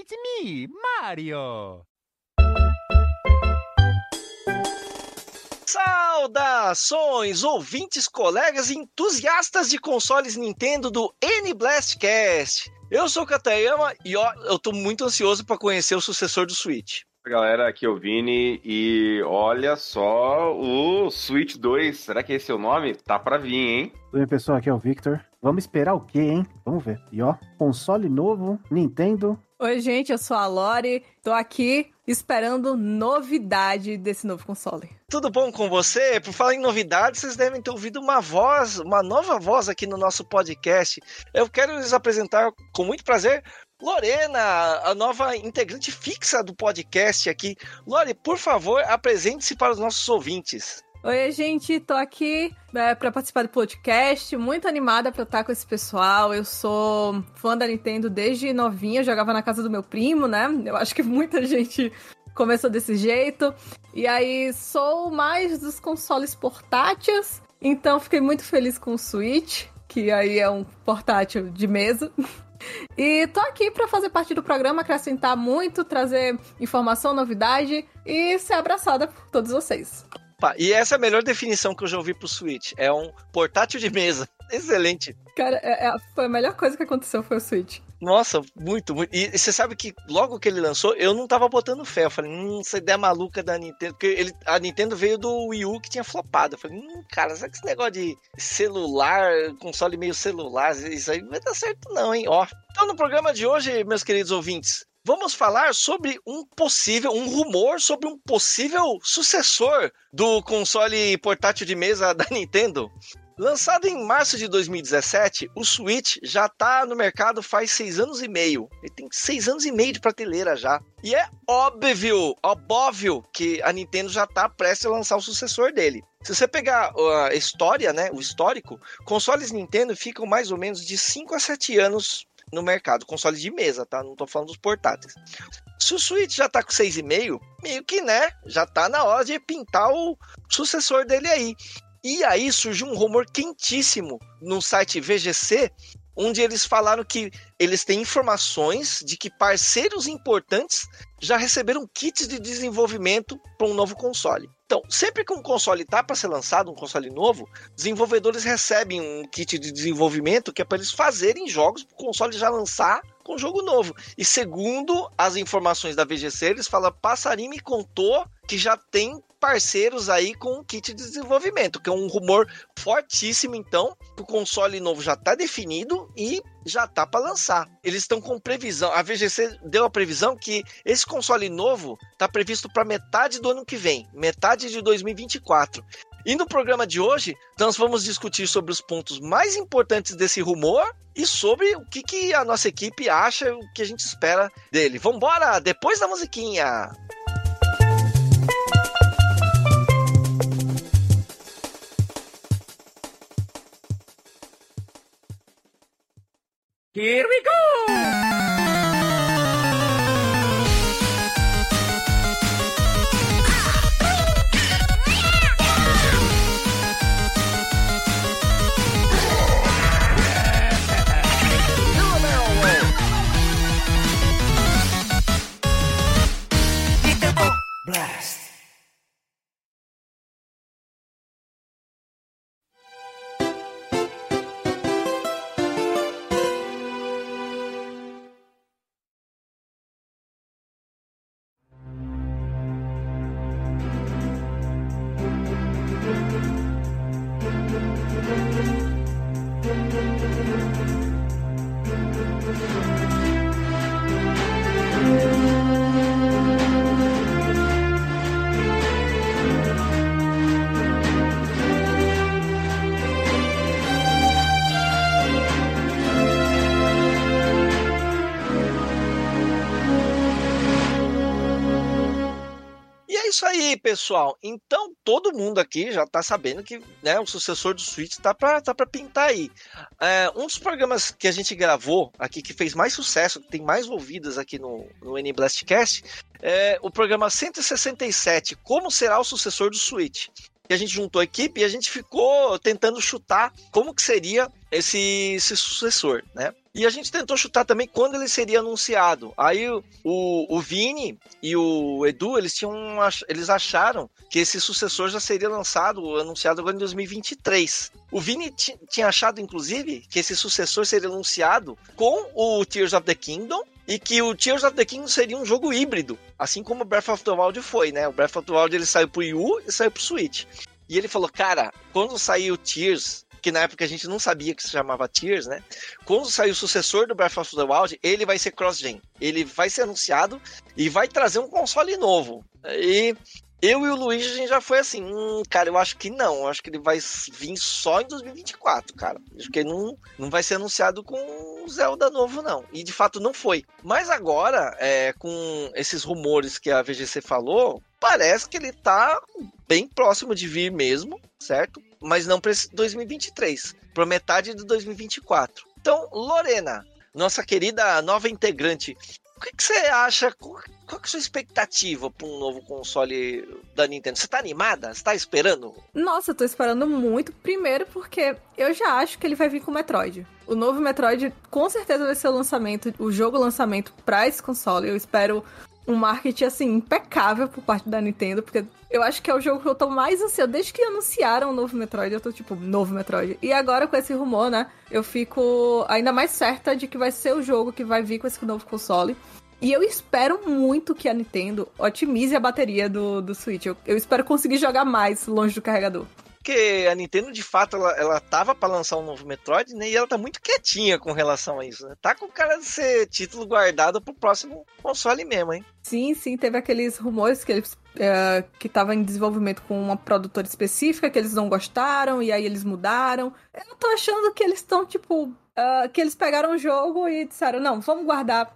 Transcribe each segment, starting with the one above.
It's me, Mario! Saudações, ouvintes, colegas e entusiastas de consoles Nintendo do N-Blastcast! Eu sou o Katayama e ó, eu tô muito ansioso para conhecer o sucessor do Switch. Galera, aqui é o Vini e olha só o Switch 2, será que esse é o nome? Tá pra vir, hein? Oi, pessoal, aqui é o Victor. Vamos esperar o quê, hein? Vamos ver. E ó, console novo, Nintendo. Oi, gente, eu sou a Lori. Tô aqui esperando novidade desse novo console. Tudo bom com você? Por falar em novidades, vocês devem ter ouvido uma voz, uma nova voz aqui no nosso podcast. Eu quero lhes apresentar com muito prazer Lorena, a nova integrante fixa do podcast aqui. Lore, por favor, apresente-se para os nossos ouvintes. Oi, gente, tô aqui é, para participar do podcast, muito animada para estar com esse pessoal. Eu sou fã da Nintendo desde novinha, jogava na casa do meu primo, né? Eu acho que muita gente começou desse jeito. E aí sou mais dos consoles portáteis, então fiquei muito feliz com o Switch, que aí é um portátil de mesa. E tô aqui para fazer parte do programa, acrescentar muito, trazer informação, novidade e ser abraçada por todos vocês. E essa é a melhor definição que eu já ouvi pro Switch. É um portátil de mesa. Excelente. Cara, é, é, foi a melhor coisa que aconteceu foi o Switch. Nossa, muito, muito. E, você sabe que logo que ele lançou, eu não tava botando fé. Eu falei, hum, essa ideia maluca da Nintendo. Porque ele, a Nintendo veio do Wii U que tinha flopado. Eu falei, hum, cara, será que esse negócio de celular, console meio celular, isso aí não vai dar certo, não, hein? Ó. Então, no programa de hoje, meus queridos ouvintes, vamos falar sobre um possível, um rumor sobre um possível sucessor do console portátil de mesa da Nintendo. Lançado em março de 2017, o Switch já está no mercado faz seis anos e meio. Ele tem seis anos e meio de prateleira já. E é óbvio, óbvio que a Nintendo já está prestes a lançar o sucessor dele. Se você pegar a história, né, o histórico, consoles Nintendo ficam mais ou menos de 5 a 7 anos no mercado, console de mesa, tá? Não tô falando dos portáteis. Se o Switch já tá com 6,5, meio que, né, já tá na hora de pintar o sucessor dele aí. E aí surgiu um rumor quentíssimo no site VGC, onde eles falaram que eles têm informações de que parceiros importantes já receberam kits de desenvolvimento para um novo console. Então, sempre que um console está para ser lançado, um console novo, desenvolvedores recebem um kit de desenvolvimento que é para eles fazerem jogos para o console já lançar com jogo novo. E segundo as informações da VGC, eles falam: Passarinho me contou que já tem parceiros aí com o kit de desenvolvimento, que é um rumor fortíssimo, então, o console novo já está definido e já tá para lançar. Eles estão com previsão. A VGC deu a previsão que esse console novo está previsto para metade do ano que vem, metade de 2024. E no programa de hoje, nós vamos discutir sobre os pontos mais importantes desse rumor e sobre o que, que a nossa equipe acha, o que a gente espera dele. Vambora, depois da musiquinha! Here we go! Pessoal, então todo mundo aqui já tá sabendo que né, o sucessor do Switch tá pra, tá pra pintar aí. É, um dos programas que a gente gravou aqui, que fez mais sucesso, que tem mais ouvidas aqui no, no N Blastcast, é o programa 167, Como será o sucessor do Switch? E a gente juntou a equipe e a gente ficou tentando chutar como que seria esse, esse sucessor, né? E a gente tentou chutar também quando ele seria anunciado. Aí o, o Vini e o Edu, eles tinham eles acharam que esse sucessor já seria lançado, anunciado agora em 2023. O Vini tinha achado, inclusive, que esse sucessor seria anunciado com o Tears of the Kingdom e que o Tears of the Kingdom seria um jogo híbrido, assim como o Breath of the Wild foi, né? O Breath of the Wild ele saiu pro Wii U e saiu pro Switch. E ele falou, cara, quando sair o Tears que na época a gente não sabia que se chamava Tears, né? Quando sair o sucessor do Breath of the Wild, ele vai ser cross-gen. Ele vai ser anunciado e vai trazer um console novo. E eu e o Luiz, a gente já foi assim, hum, cara, eu acho que não. Eu acho que ele vai vir só em 2024, cara. Acho que ele não, não vai ser anunciado com Zelda novo, não. E de fato não foi. Mas agora, é, com esses rumores que a VGC falou, parece que ele tá bem próximo de vir mesmo, certo? Mas não para 2023, para metade de 2024. Então, Lorena, nossa querida nova integrante, o que, que você acha? Qual, qual é a sua expectativa para um novo console da Nintendo? Você tá animada? Você tá esperando? Nossa, eu tô esperando muito. Primeiro porque eu já acho que ele vai vir com o Metroid. O novo Metroid com certeza vai ser o lançamento, o jogo lançamento para esse console. Eu espero um marketing, assim, impecável por parte da Nintendo, porque eu acho que é o jogo que eu tô mais ansioso. Desde que anunciaram o novo Metroid, eu tô tipo, novo Metroid. E agora com esse rumor, né, eu fico ainda mais certa de que vai ser o jogo que vai vir com esse novo console. E eu espero muito que a Nintendo otimize a bateria do, do Switch. Eu, eu espero conseguir jogar mais longe do carregador. Porque a Nintendo, de fato, ela, ela tava para lançar um novo Metroid, né? E ela tá muito quietinha com relação a isso, né? Tá com o cara de ser título guardado pro próximo console mesmo, hein? Sim, sim, teve aqueles rumores que eles é, que estava em desenvolvimento com uma produtora específica que eles não gostaram e aí eles mudaram. Eu tô achando que eles estão tipo uh, que eles pegaram o jogo e disseram não, vamos guardar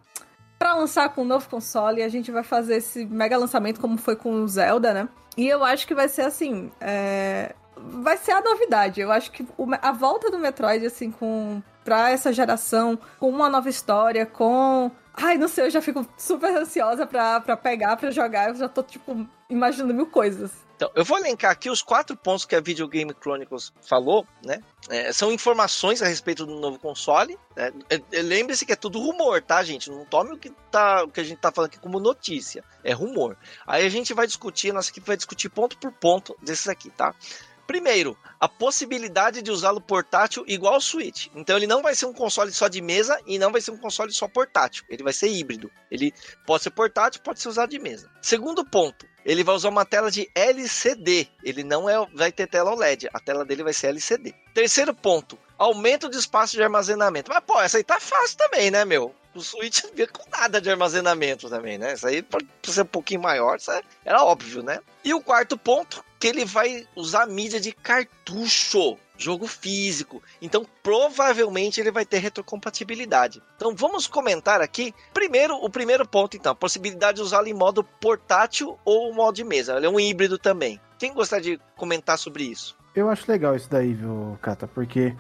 para lançar com um novo console a gente vai fazer esse mega lançamento como foi com o Zelda, né? E eu acho que vai ser assim, é vai ser a novidade. Eu acho que a volta do Metroid, assim, com pra essa geração, com uma nova história, com. Ai, não sei, eu já fico super ansiosa pra, pra pegar, pra jogar. Eu já tô, tipo, imaginando mil coisas. Então, eu vou elencar aqui os quatro pontos que a Video Game Chronicles falou, né? É, são informações a respeito do novo console. Né? É, é, lembre-se que é tudo rumor, tá, gente? Não tome o que, tá, o que a gente tá falando aqui como notícia. É rumor. Aí a gente vai discutir, nossa equipe vai discutir ponto por ponto desses aqui, tá? Primeiro, a possibilidade de usá-lo portátil igual ao Switch. Então ele não vai ser um console só de mesa e não vai ser um console só portátil. Ele vai ser híbrido. Ele pode ser portátil, pode ser usado de mesa. Segundo ponto, ele vai usar uma tela de LCD. Ele não é, vai ter tela OLED. A tela dele vai ser LCD. Terceiro ponto, aumento de espaço de armazenamento. Mas pô, essa aí tá fácil também, né, meu? O Switch não via com nada de armazenamento também, né? Isso aí, pra ser um pouquinho maior, isso era óbvio, né? E o quarto ponto, que ele vai usar mídia de cartucho, jogo físico. Então, provavelmente ele vai ter retrocompatibilidade. Então, vamos comentar aqui. Primeiro, o primeiro ponto, então, a possibilidade de usá-lo em modo portátil ou modo de mesa. Ele é um híbrido também. Quem gostaria de comentar sobre isso? Eu acho legal isso daí, viu, Kata? Porque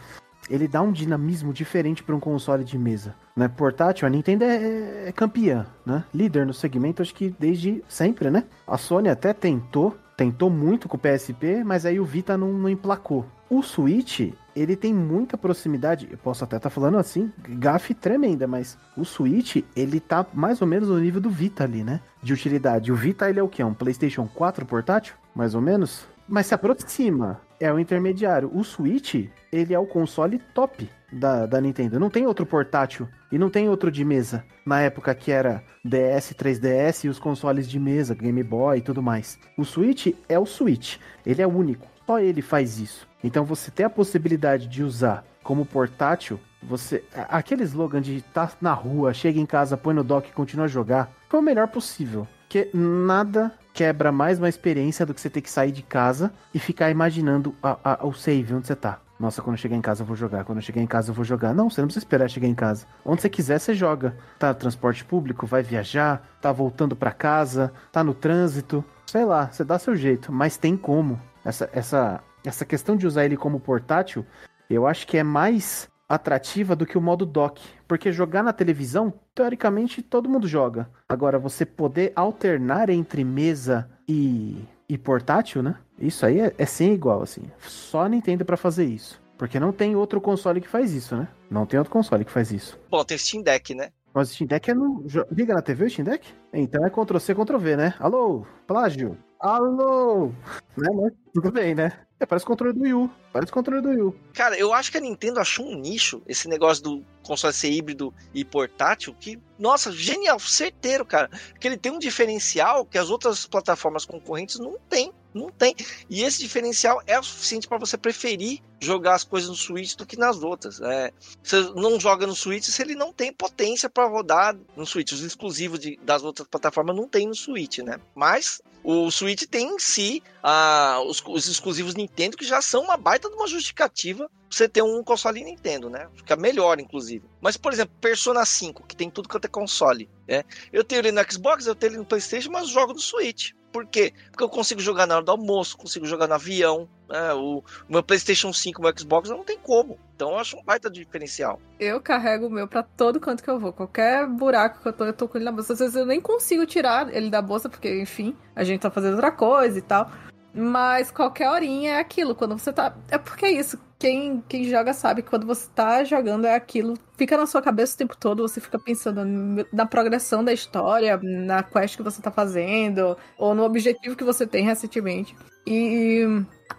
ele dá um dinamismo diferente para um console de mesa. Né? Portátil, a Nintendo é, é, campeã, né? Líder no segmento, acho que desde sempre, né? A Sony até tentou tentou muito com o PSP, mas aí o Vita não, não emplacou. O Switch, ele tem muita proximidade, eu posso até estar tá falando assim, gafe tremenda, mas o Switch, ele tá mais ou menos no nível do Vita ali, né? De utilidade. O Vita, ele é o que? É um PlayStation 4 portátil? Mais ou menos? Mas se aproxima, é o intermediário. O Switch, ele é o console top da, da Nintendo. Não tem outro portátil e não tem outro de mesa. Na época que era DS, 3DS e os consoles de mesa, Game Boy e tudo mais. O Switch é o Switch. Ele é único. Só ele faz isso. Então você tem a possibilidade de usar como portátil, você. Aquele slogan de tá na rua, chega em casa, põe no dock e continua a jogar, foi o melhor possível. Porque nada quebra mais uma experiência do que você ter que sair de casa e ficar imaginando a, a, o save onde você tá. Nossa, quando eu chegar em casa eu vou jogar. Quando eu chegar em casa eu vou jogar. Não, você não precisa esperar chegar em casa. Onde você quiser, você joga. Tá no transporte público, vai viajar, tá voltando para casa, tá no trânsito. Sei lá, você dá seu jeito, mas tem como. Essa, essa, essa questão de usar ele como portátil, eu acho que é mais atrativa do que o modo dock. Porque jogar na televisão, teoricamente, todo mundo joga. Agora, você poder alternar entre mesa e, e portátil, né? Isso aí é, é sem igual, assim. Só a Nintendo pra fazer isso. Porque não tem outro console que faz isso, né? Não tem outro console que faz isso. Bom, tem Steam Deck, né? Mas o Steam Deck é no. Liga na TV o Steam Deck? Então é Ctrl-C, Ctrl-V, né? Alô? Plágio? Alô? Né, mas tudo bem, né? É, parece o controle do Wii U. Parece o controle do Wii U. Cara, eu acho que a Nintendo achou um nicho, esse negócio do console ser híbrido e portátil, que, nossa, genial, certeiro, cara. Porque ele tem um diferencial que as outras plataformas concorrentes não tem. Não tem. E esse diferencial é o suficiente para você preferir jogar as coisas no Switch do que nas outras. É, você não joga no Switch se ele não tem potência para rodar no Switch. Os exclusivos de- das outras plataformas não tem no Switch, né? Mas o Switch tem em si ah, os, os exclusivos Nintendo que já são uma baita de uma justificativa pra você ter um console Nintendo, né? Fica melhor, inclusive. Mas, por exemplo, Persona 5, que tem tudo quanto é console, né? Eu tenho ele no Xbox, eu tenho ele no Playstation, mas jogo no Switch. Por quê? Porque eu consigo jogar na hora do almoço, consigo jogar no avião. né? O, meu PlayStation 5, o meu Xbox, não tem como. Então eu acho um baita diferencial. Eu carrego o meu pra todo canto que eu vou. Qualquer buraco que eu tô, eu tô com ele na bolsa. Às vezes eu nem consigo tirar ele da bolsa, porque, enfim, a gente tá fazendo outra coisa e tal. Mas qualquer horinha é aquilo. Quando você tá. É porque é isso. Quem, quem joga sabe que quando você tá jogando é aquilo. Fica na sua cabeça o tempo todo. Você fica pensando na progressão da história, na quest que você tá fazendo, ou no objetivo que você tem recentemente. E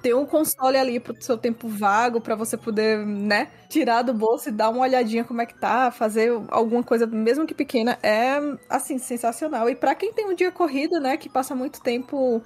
ter um console ali pro seu tempo vago pra você poder, né, tirar do bolso e dar uma olhadinha como é que tá, fazer alguma coisa, mesmo que pequena, é assim sensacional. E pra quem tem um dia corrido, né, que passa muito tempo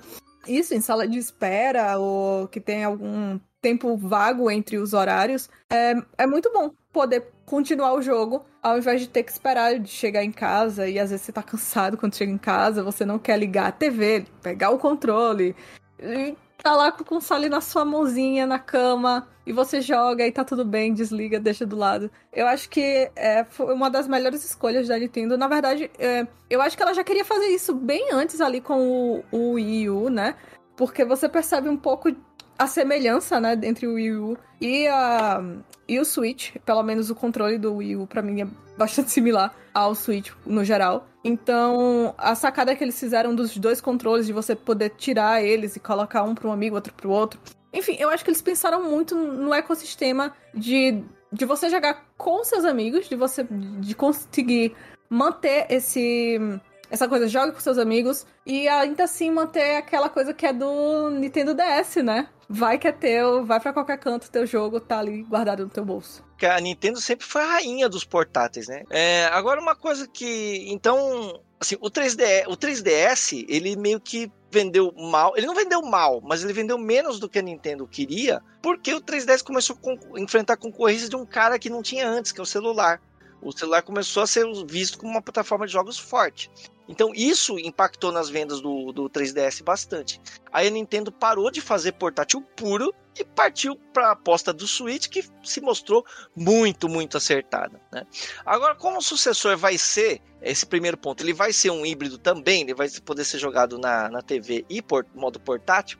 isso em sala de espera ou que tem algum tempo vago entre os horários, é, é muito bom poder continuar o jogo ao invés de ter que esperar de chegar em casa e às vezes você tá cansado quando chega em casa, você não quer ligar a TV, pegar o controle e tá lá com o console na sua mãozinha, na cama, e você joga e tá tudo bem, desliga, deixa do lado. Eu acho que é, foi uma das melhores escolhas da Nintendo. Na verdade, é, eu acho que ela já queria fazer isso bem antes ali com o, o Wii U, né? Porque você percebe um pouco a semelhança, né, entre o Wii U e, a, e o Switch. Pelo menos o controle do Wii U, pra mim, é bastante similar ao Switch no geral. Então, a sacada que eles fizeram dos dois controles, de você poder tirar eles e colocar um para um amigo, outro para o outro. Enfim, eu acho que eles pensaram muito no ecossistema de, de você jogar com seus amigos, de você de conseguir manter esse essa coisa, joga com seus amigos e ainda assim manter aquela coisa que é do Nintendo DS, né? Vai que é teu, vai para qualquer canto, teu jogo tá ali guardado no teu bolso. a Nintendo sempre foi a rainha dos portáteis, né? É, agora uma coisa que, então, assim, o 3D, o 3DS, ele meio que vendeu mal. Ele não vendeu mal, mas ele vendeu menos do que a Nintendo queria, porque o 3DS começou a enfrentar concorrência de um cara que não tinha antes, que é o celular. O celular começou a ser visto como uma plataforma de jogos forte. Então isso impactou nas vendas do, do 3DS bastante. Aí a Nintendo parou de fazer portátil puro e partiu para a aposta do Switch, que se mostrou muito, muito acertada. Né? Agora, como o sucessor vai ser, esse primeiro ponto, ele vai ser um híbrido também, ele vai poder ser jogado na, na TV e por modo portátil.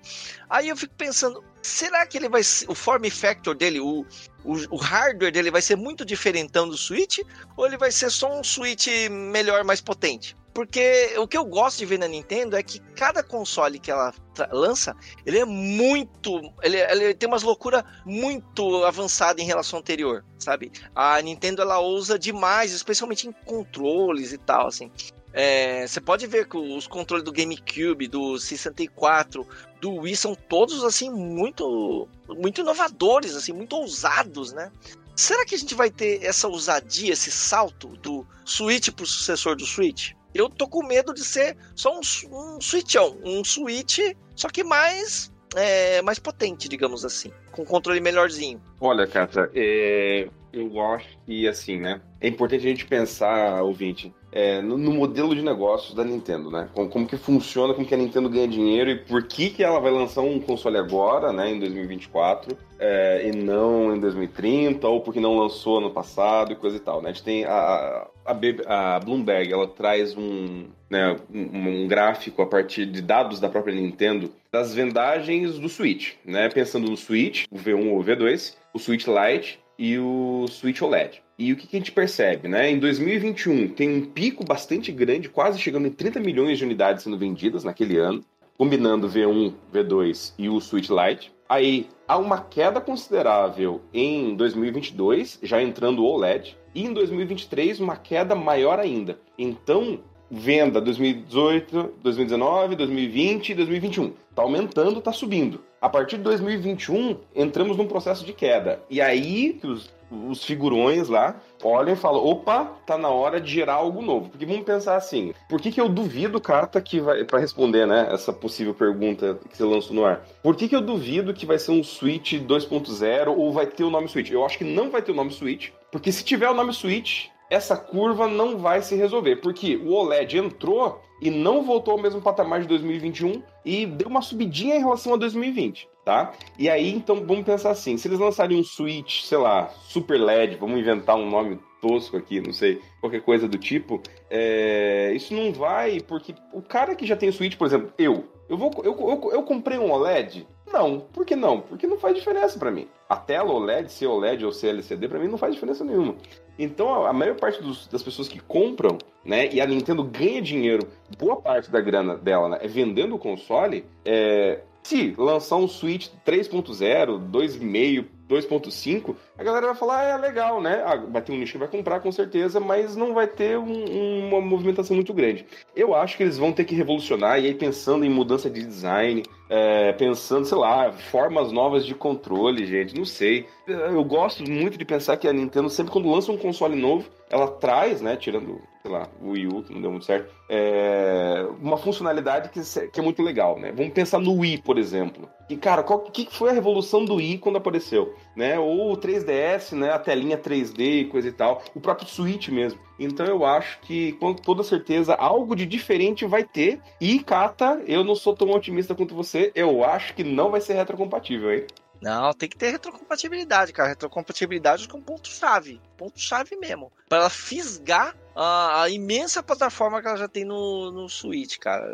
Aí eu fico pensando, será que ele vai ser, o form factor dele, o, o, o hardware dele vai ser muito diferentão do Switch? Ou ele vai ser só um Switch melhor, mais potente? Porque o que eu gosto de ver na Nintendo é que cada console que ela lança, ele é muito. Ele, ele tem umas loucuras muito avançadas em relação ao anterior, sabe? A Nintendo ela ousa demais, especialmente em controles e tal, assim. É, você pode ver que os controles do GameCube, do 64, do Wii são todos assim muito, muito inovadores, assim, muito ousados, né? Será que a gente vai ter essa ousadia, esse salto do Switch pro sucessor do Switch? Eu tô com medo de ser só um, um switchão, um switch, só que mais é, mais potente, digamos assim, com controle melhorzinho. Olha, Cata, é, eu acho que assim, né? É importante a gente pensar, ouvinte, é, no, no modelo de negócios da Nintendo, né? Como, como que funciona, como que a Nintendo ganha dinheiro e por que que ela vai lançar um console agora, né, em 2024, é, e não em 2030, ou porque não lançou ano passado e coisa e tal, né? A gente tem a, a, a Bloomberg, ela traz um, né, um, um gráfico a partir de dados da própria Nintendo das vendagens do Switch, né? Pensando no Switch, o V1 ou o V2, o Switch Lite e o Switch OLED. E o que, que a gente percebe, né? Em 2021 tem um pico bastante grande, quase chegando em 30 milhões de unidades sendo vendidas naquele ano. combinando V1, V2 e o Switch Lite. Aí há uma queda considerável em 2022, já entrando o OLED, e em 2023 uma queda maior ainda. Então, venda 2018, 2019, 2020 e 2021. Tá aumentando, tá subindo. A partir de 2021, entramos num processo de queda. E aí que os, os figurões lá olham e falam: opa, tá na hora de gerar algo novo. Porque vamos pensar assim: por que, que eu duvido, Carta, que vai. para responder, né, essa possível pergunta que você lançou no ar. Por que, que eu duvido que vai ser um Switch 2.0 ou vai ter o nome Switch? Eu acho que não vai ter o nome Switch. Porque se tiver o nome Switch, essa curva não vai se resolver, porque o OLED entrou e não voltou ao mesmo patamar de 2021 e deu uma subidinha em relação a 2020, tá? E aí, então, vamos pensar assim, se eles lançarem um Switch, sei lá, Super LED, vamos inventar um nome tosco aqui, não sei, qualquer coisa do tipo, é... isso não vai, porque o cara que já tem Switch, por exemplo, eu, eu, vou, eu, eu, eu comprei um OLED, não. Por que não? Porque não faz diferença para mim. A tela OLED, ser OLED ou ser LCD, para mim não faz diferença nenhuma. Então, a maior parte dos, das pessoas que compram, né, e a Nintendo ganha dinheiro, boa parte da grana dela, né, é vendendo o console, é, se lançar um Switch 3.0, 2,5, 2.5, a galera vai falar, ah, é legal, né? Ah, vai ter um nicho que vai comprar com certeza, mas não vai ter um, uma movimentação muito grande. Eu acho que eles vão ter que revolucionar, e aí pensando em mudança de design, é, pensando, sei lá, formas novas de controle, gente, não sei. Eu gosto muito de pensar que a Nintendo, sempre quando lança um console novo, ela traz, né, tirando, sei lá, o Wii U, que não deu muito certo, é, uma funcionalidade que, que, é muito legal, né? Vamos pensar no Wii, por exemplo. E, cara, o que foi a revolução do Wii quando apareceu? Né? Ou o 3DS, né, a telinha 3D e coisa e tal, o próprio Switch mesmo. Então eu acho que, com toda certeza, algo de diferente vai ter. E, Kata, eu não sou tão otimista quanto você, eu acho que não vai ser retrocompatível, hein? Não, tem que ter retrocompatibilidade, cara. Retrocompatibilidade com ponto-chave. Ponto-chave mesmo. Para ela fisgar a, a, imensa plataforma que ela já tem no, no Switch, cara.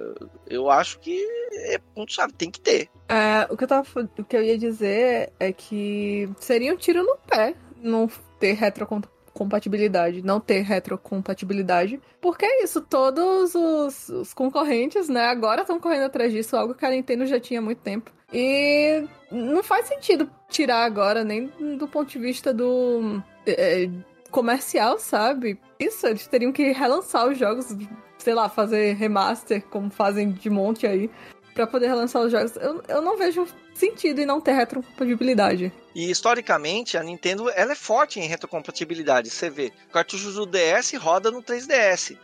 Eu acho que é ponto-chave, tem que ter. É, o, que eu tava, o que eu ia dizer é que seria um tiro no pé não ter retrocompatibilidade, não ter retrocompatibilidade. Porque é isso, todos os, os concorrentes, né, agora estão correndo atrás disso, algo que a Nintendo já tinha há muito tempo. E não faz sentido tirar agora, nem do ponto de vista do. É, comercial, sabe? Isso, eles teriam que relançar os jogos, sei lá, fazer remaster, como fazem de monte aí, para poder relançar os jogos. Eu, eu não vejo sentido em não ter retrocompatibilidade. E historicamente, a Nintendo ela é forte em retrocompatibilidade. Você vê, o cartucho do DS roda no 3DS.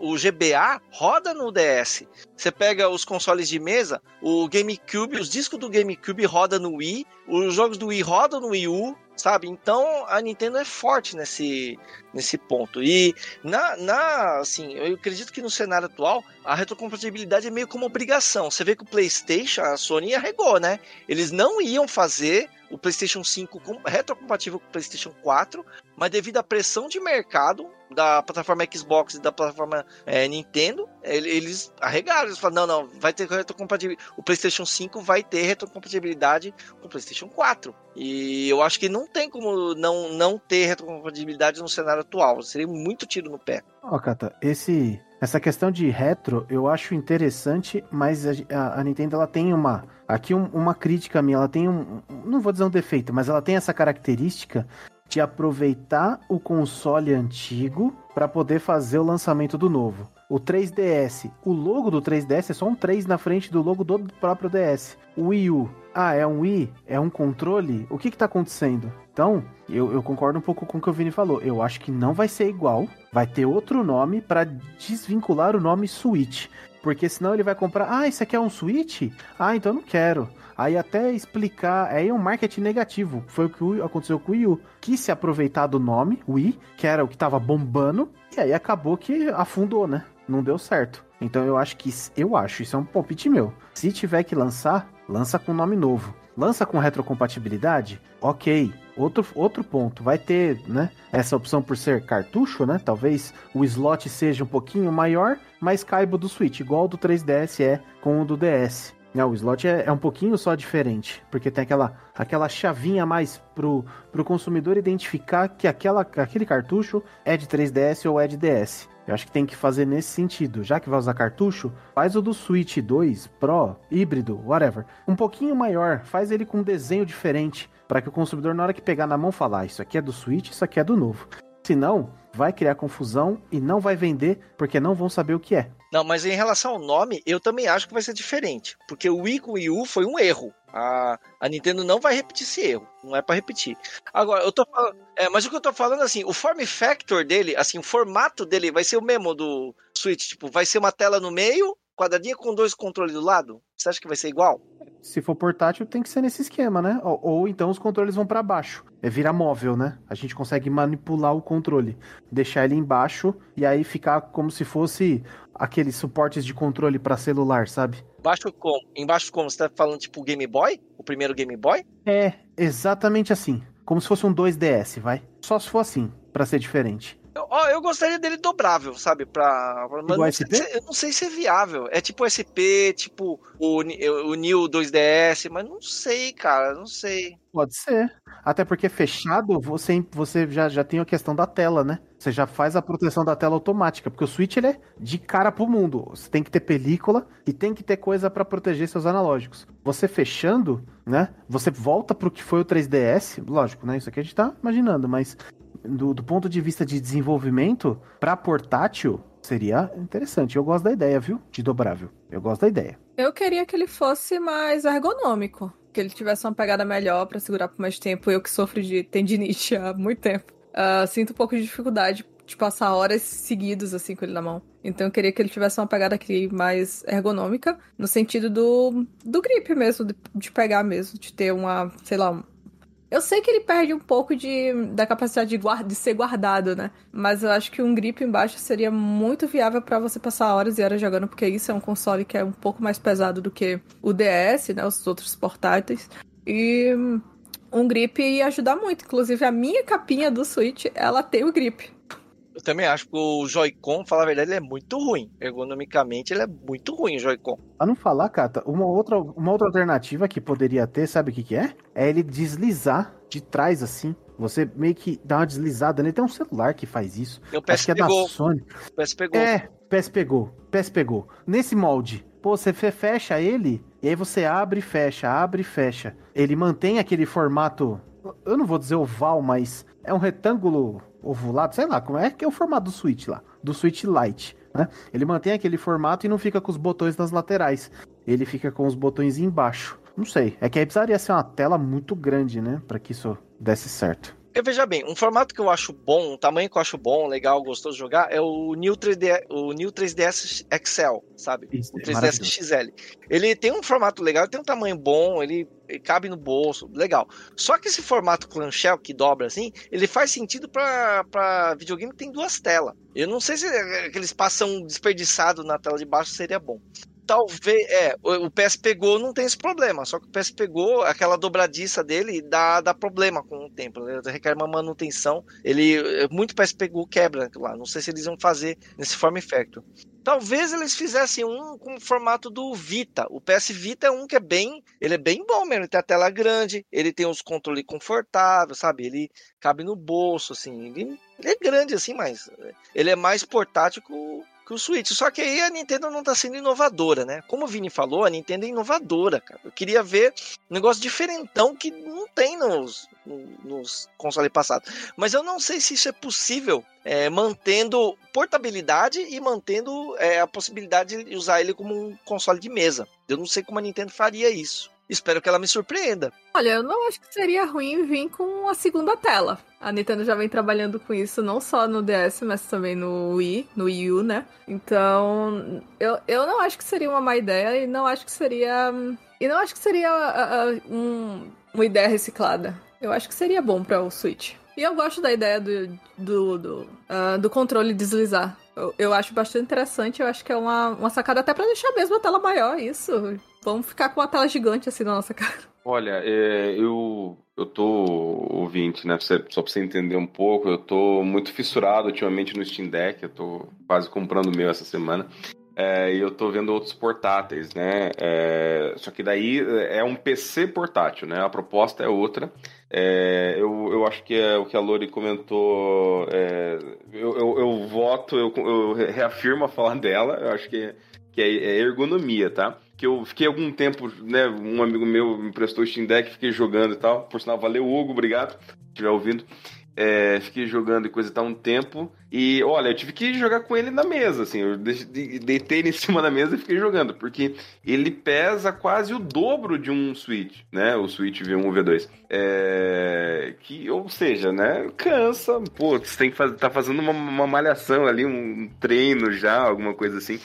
O, GBA roda no DS. Você pega os consoles de mesa, o GameCube, os discos do GameCube roda no Wii, os jogos do Wii rodam no Wii U, sabe? Então a Nintendo é forte nesse, nesse ponto. E na, na assim, eu acredito que no cenário atual a retrocompatibilidade é meio como obrigação. Você vê que o PlayStation, a Sony arregou, né? Eles não iam fazer o PlayStation 5 retrocompatível com o PlayStation 4, mas devido à pressão de mercado da plataforma Xbox e da plataforma é, Nintendo, eles arregaram. Eles falaram: não, não, vai ter retrocompatibilidade. O PlayStation 5 vai ter retrocompatibilidade com o PlayStation 4. E eu acho que não tem como não, não ter retrocompatibilidade no cenário atual. Seria muito tiro no pé. Ó, oh, Kata, esse, essa questão de retro eu acho interessante, mas a, a, Nintendo ela tem uma. Aqui um, uma crítica minha, ela tem um. Não vou dizer um defeito, mas ela tem essa característica de aproveitar o console antigo para poder fazer o lançamento do novo. O 3DS, o logo do 3DS é só um 3 na frente do logo do próprio DS. O Wii U, ah, é um Wii? É um controle? O que que tá acontecendo? Então, eu, eu concordo um pouco com o que o Vini falou. Eu acho que não vai ser igual. Vai ter outro nome para desvincular o nome Switch. Porque senão ele vai comprar. Ah, isso aqui é um Switch? Ah, então eu não quero. Aí até explicar. Aí é um marketing negativo. Foi o que aconteceu com o Wii U. Quis se aproveitar do nome, Wii, que era o que tava bombando. E aí acabou que afundou, né? Não deu certo. Então eu acho que. Eu acho, isso é um palpite meu. Se tiver que lançar, lança com nome novo. Lança com retrocompatibilidade? Ok. Outro, outro ponto, vai ter, né? Essa opção por ser cartucho, né? Talvez o slot seja um pouquinho maior, mas caiba do Switch, igual o do 3DS é com o do DS. Não, né, o slot é, é, um pouquinho só diferente, porque tem aquela, aquela chavinha a mais pro, pro consumidor identificar que aquela, aquele cartucho é de 3DS ou é de DS. Eu acho que tem que fazer nesse sentido. Já que vai usar cartucho, faz o do Switch 2 Pro, híbrido, whatever. Um pouquinho maior, faz ele com um desenho diferente, para que o consumidor, na hora que pegar na mão, falar: ah, Isso aqui é do Switch, isso aqui é do novo. Senão, vai criar confusão e não vai vender porque não vão saber o que é. Não, mas em relação ao nome, eu também acho que vai ser diferente. Porque o Wii com o Wii U foi um erro. A, a Nintendo não vai repetir esse erro. Não é para repetir. Agora, eu tô falando. É, mas o que eu tô falando assim, o form factor dele, assim, o formato dele vai ser o mesmo do Switch. Tipo, vai ser uma tela no meio, quadradinha com dois controles do lado? Você acha que vai ser igual? Se for portátil, tem que ser nesse esquema, né? Ou, ou então os controles vão para baixo. É vira móvel, né? A gente consegue manipular o controle, deixar ele embaixo e aí ficar como se fosse aqueles suportes de controle para celular, sabe? Baixo como? Embaixo como? Você tá falando tipo Game Boy? O primeiro Game Boy? É, exatamente assim. Como se fosse um 2DS, vai? Só se for assim, para ser diferente. Ó, eu gostaria dele dobrável, sabe? Pra. Mas não sei, eu não sei se é viável. É tipo SP, tipo o, o New 2DS, mas não sei, cara, não sei. Pode ser. Até porque fechado, você, você já, já tem a questão da tela, né? Você já faz a proteção da tela automática, porque o Switch ele é de cara pro mundo. Você tem que ter película e tem que ter coisa para proteger seus analógicos. Você fechando, né? Você volta pro que foi o 3DS, lógico, né? Isso aqui a gente tá imaginando, mas do, do ponto de vista de desenvolvimento, para portátil, seria interessante. Eu gosto da ideia, viu? De dobrável. Eu gosto da ideia. Eu queria que ele fosse mais ergonômico. Que ele tivesse uma pegada melhor para segurar por mais tempo. Eu que sofro de tendinite há muito tempo. Uh, sinto um pouco de dificuldade de passar horas seguidas assim com ele na mão. Então eu queria que ele tivesse uma pegada aqui mais ergonômica, no sentido do, do grip mesmo, de, de pegar mesmo, de ter uma, sei lá, eu sei que ele perde um pouco de, da capacidade de, guarda, de ser guardado, né? Mas eu acho que um grip embaixo seria muito viável para você passar horas e horas jogando, porque isso é um console que é um pouco mais pesado do que o DS, né? Os outros portáteis. E um grip ia ajudar muito. Inclusive, a minha capinha do Switch, ela tem o grip. Eu também acho que o Joy-Con, falar a verdade, ele é muito ruim. Ergonomicamente, ele é muito ruim, o Joy-Con. Pra não falar, Cata, uma outra, uma outra alternativa que poderia ter, sabe o que, que é? É ele deslizar de trás assim. Você meio que dá uma deslizada nele. Tem um celular que faz isso. PS Acho que é pegou. da Sony. PS pegou. É, PS pegou. PS pegou. Nesse molde, pô, você fecha ele e aí você abre e fecha, abre e fecha. Ele mantém aquele formato. Eu não vou dizer oval, mas é um retângulo ovulado, sei lá, como é que é o formato do Switch lá, do Switch Lite, né? Ele mantém aquele formato e não fica com os botões nas laterais. Ele fica com os botões embaixo. Não sei, é que aí precisaria ser uma tela muito grande, né, para que isso desse certo. Eu veja bem, um formato que eu acho bom, um tamanho que eu acho bom, legal, gostoso de jogar, é o New 3D, o New 3DS XL, sabe? Isso, o é 3DS XL. Ele tem um formato legal, tem um tamanho bom, ele cabe no bolso, legal. Só que esse formato clamshell que dobra assim, ele faz sentido para videogame que tem duas telas. Eu não sei se aquele espação desperdiçado na tela de baixo seria bom talvez. É, o PS pegou não tem esse problema. Só que o PS pegou, aquela dobradiça dele dá, dá problema com o tempo. Ele né? requer uma manutenção. Ele. Muito PS pegou quebra lá. Não sei se eles vão fazer nesse form factor. Talvez eles fizessem um com o formato do Vita. O PS Vita é um que é bem. Ele é bem bom mesmo. Ele tem a tela grande, ele tem os controles confortáveis, sabe? Ele cabe no bolso, assim. Ele, ele é grande, assim, mas ele é mais portátil que o, que o Switch. Só que aí a Nintendo não tá sendo inovadora, né? Como o Vini falou, a Nintendo é inovadora, cara. Eu queria ver um negócio diferentão que não tem nos, nos consoles passados. Mas eu não sei se isso é possível é, mantendo portabilidade e mantendo é, a possibilidade de usar ele como um console de mesa. Eu não sei como a Nintendo faria isso. Espero que ela me surpreenda. Olha, eu não acho que seria ruim vir com a segunda tela. A Nintendo já vem trabalhando com isso não só no DS, mas também no Wii, no Wii U, né? Então, eu, eu não acho que seria uma má ideia e não acho que seria. E não acho que seria uh, uh, um, uma ideia reciclada. Eu acho que seria bom para o Switch. E eu gosto da ideia do, do, do, uh, do controle deslizar. Eu, acho bastante interessante. Eu acho que é uma, uma sacada até para deixar mesmo a tela maior, isso. Vamos ficar com uma tela gigante assim na nossa cara. Olha, é, eu, eu tô ouvinte, né? Só pra você entender um pouco, eu tô muito fissurado ultimamente no Steam Deck, eu tô quase comprando o meu essa semana. É, e eu tô vendo outros portáteis, né? É, só que daí é um PC portátil, né? A proposta é outra. É, eu, eu acho que é o que a Lori comentou. É, eu, eu, eu, voto, eu, eu reafirmo a fala dela. Eu acho que, que é, é ergonomia, tá? que eu fiquei algum tempo, né? Um amigo meu me emprestou o Steam Deck, fiquei jogando e tal. Por sinal, valeu, Hugo, obrigado, se estiver ouvindo. É, fiquei jogando e coisa e tal um tempo. E olha, eu tive que jogar com ele na mesa, assim. Eu deitei ele em cima da mesa e fiquei jogando, porque ele pesa quase o dobro de um Switch, né? O Switch V1 ou V2. É, que, ou seja, né? Cansa, pô, você tem que fazer, tá fazendo uma, uma malhação ali, um treino já, alguma coisa assim.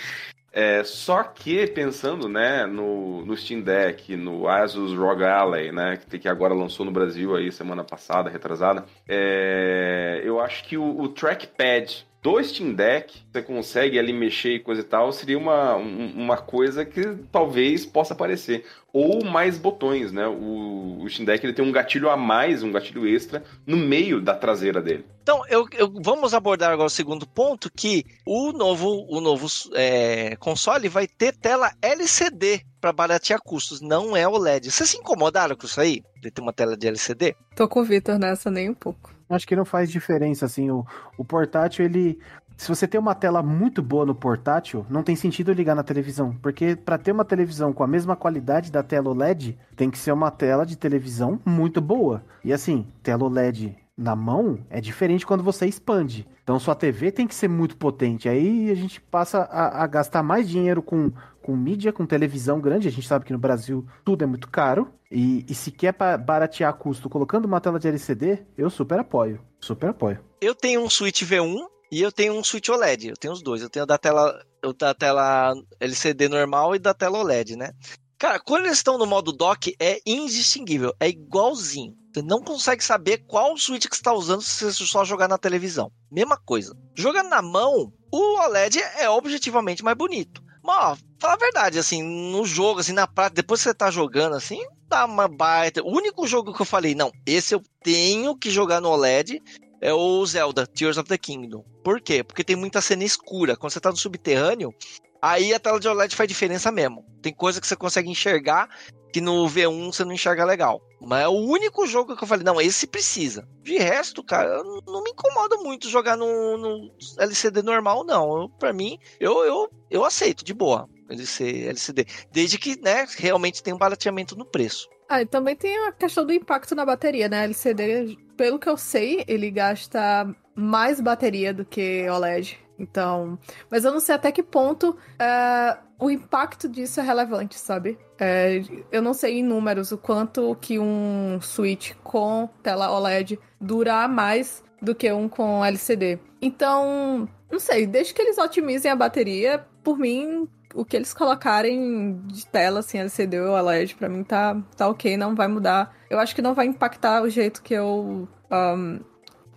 É, só que pensando né, no, no Steam Deck, no Asus ROG Ally, né, que, que agora lançou no Brasil aí semana passada, retrasada, é, eu acho que o, o trackpad do Steam Deck, você consegue ali mexer e coisa e tal, seria uma, uma coisa que talvez possa aparecer. Ou mais botões, né? O, o Steam Deck ele tem um gatilho a mais, um gatilho extra, no meio da traseira dele. Então, eu, eu vamos abordar agora o segundo ponto, que o novo, o novo é, console vai ter tela LCD para baratear custos, não é OLED. Vocês se incomodaram com isso aí? De ter uma tela de LCD? Tô com o Victor nessa nem um pouco. Acho que não faz diferença, assim, o, o portátil, ele... Se você tem uma tela muito boa no portátil, não tem sentido ligar na televisão, porque para ter uma televisão com a mesma qualidade da tela OLED, tem que ser uma tela de televisão muito boa. E assim, tela OLED na mão é diferente quando você expande. Então sua TV tem que ser muito potente. Aí a gente passa a, a, gastar mais dinheiro com, com mídia, com televisão grande. A gente sabe que no Brasil tudo é muito caro. E, e se quer baratear custo colocando uma tela de LCD, eu super apoio. Super apoio. Eu tenho um Switch V1 e eu tenho um Switch OLED. Eu tenho os dois. Eu tenho da tela, eu da tela LCD normal e da tela OLED, né? Cara, quando eles estão no modo dock, é indistinguível. É igualzinho. Você não consegue saber qual Switch que está usando se você só jogar na televisão. Mesma coisa. Jogando na mão, o OLED é objetivamente mais bonito. Mas, ó, fala a verdade, assim, no jogo, assim, na prática, depois que você tá jogando, assim, dá uma baita. O único jogo que eu falei, não, esse eu tenho que jogar no OLED é o Zelda, Tears of the Kingdom. Por quê? Porque tem muita cena escura. Quando você tá no subterrâneo, aí a tela de OLED faz diferença mesmo. Tem coisa que você consegue enxergar que no V1 você não enxerga legal. Mas é o único jogo que eu falei, não, esse precisa. De resto, cara, não me incomoda muito jogar no, no LCD normal, não. Eu, pra mim, eu, eu, eu aceito, de boa. LC, LCD. Desde que, né, realmente tem um barateamento no preço. Ah, e também tem a questão do impacto na bateria, né? LCD, pelo que eu sei, ele gasta mais bateria do que OLED. Então, mas eu não sei até que ponto uh, o impacto disso é relevante, sabe? É, eu não sei em números o quanto que um Switch com tela OLED dura mais do que um com LCD. Então, não sei, desde que eles otimizem a bateria, por mim, o que eles colocarem de tela, assim, LCD ou OLED, pra mim tá, tá ok, não vai mudar. Eu acho que não vai impactar o jeito que eu. Um,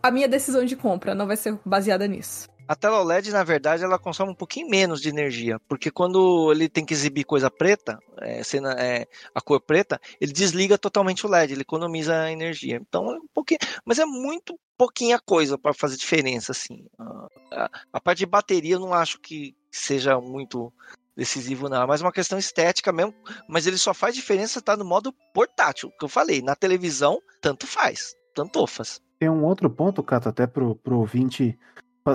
a minha decisão de compra não vai ser baseada nisso. A tela OLED, na verdade, ela consome um pouquinho menos de energia, porque quando ele tem que exibir coisa preta, é, cena, é, a cor preta, ele desliga totalmente o LED, ele economiza energia. Então é um pouquinho, mas é muito pouquinha coisa para fazer diferença, assim. A, a, parte de bateria eu não acho que seja muito decisivo não, é mais uma questão estética mesmo, mas ele só faz diferença tá no modo portátil, que eu falei, na televisão tanto faz, tanto faz. Tem um outro ponto, Cato, até pro, pro ouvinte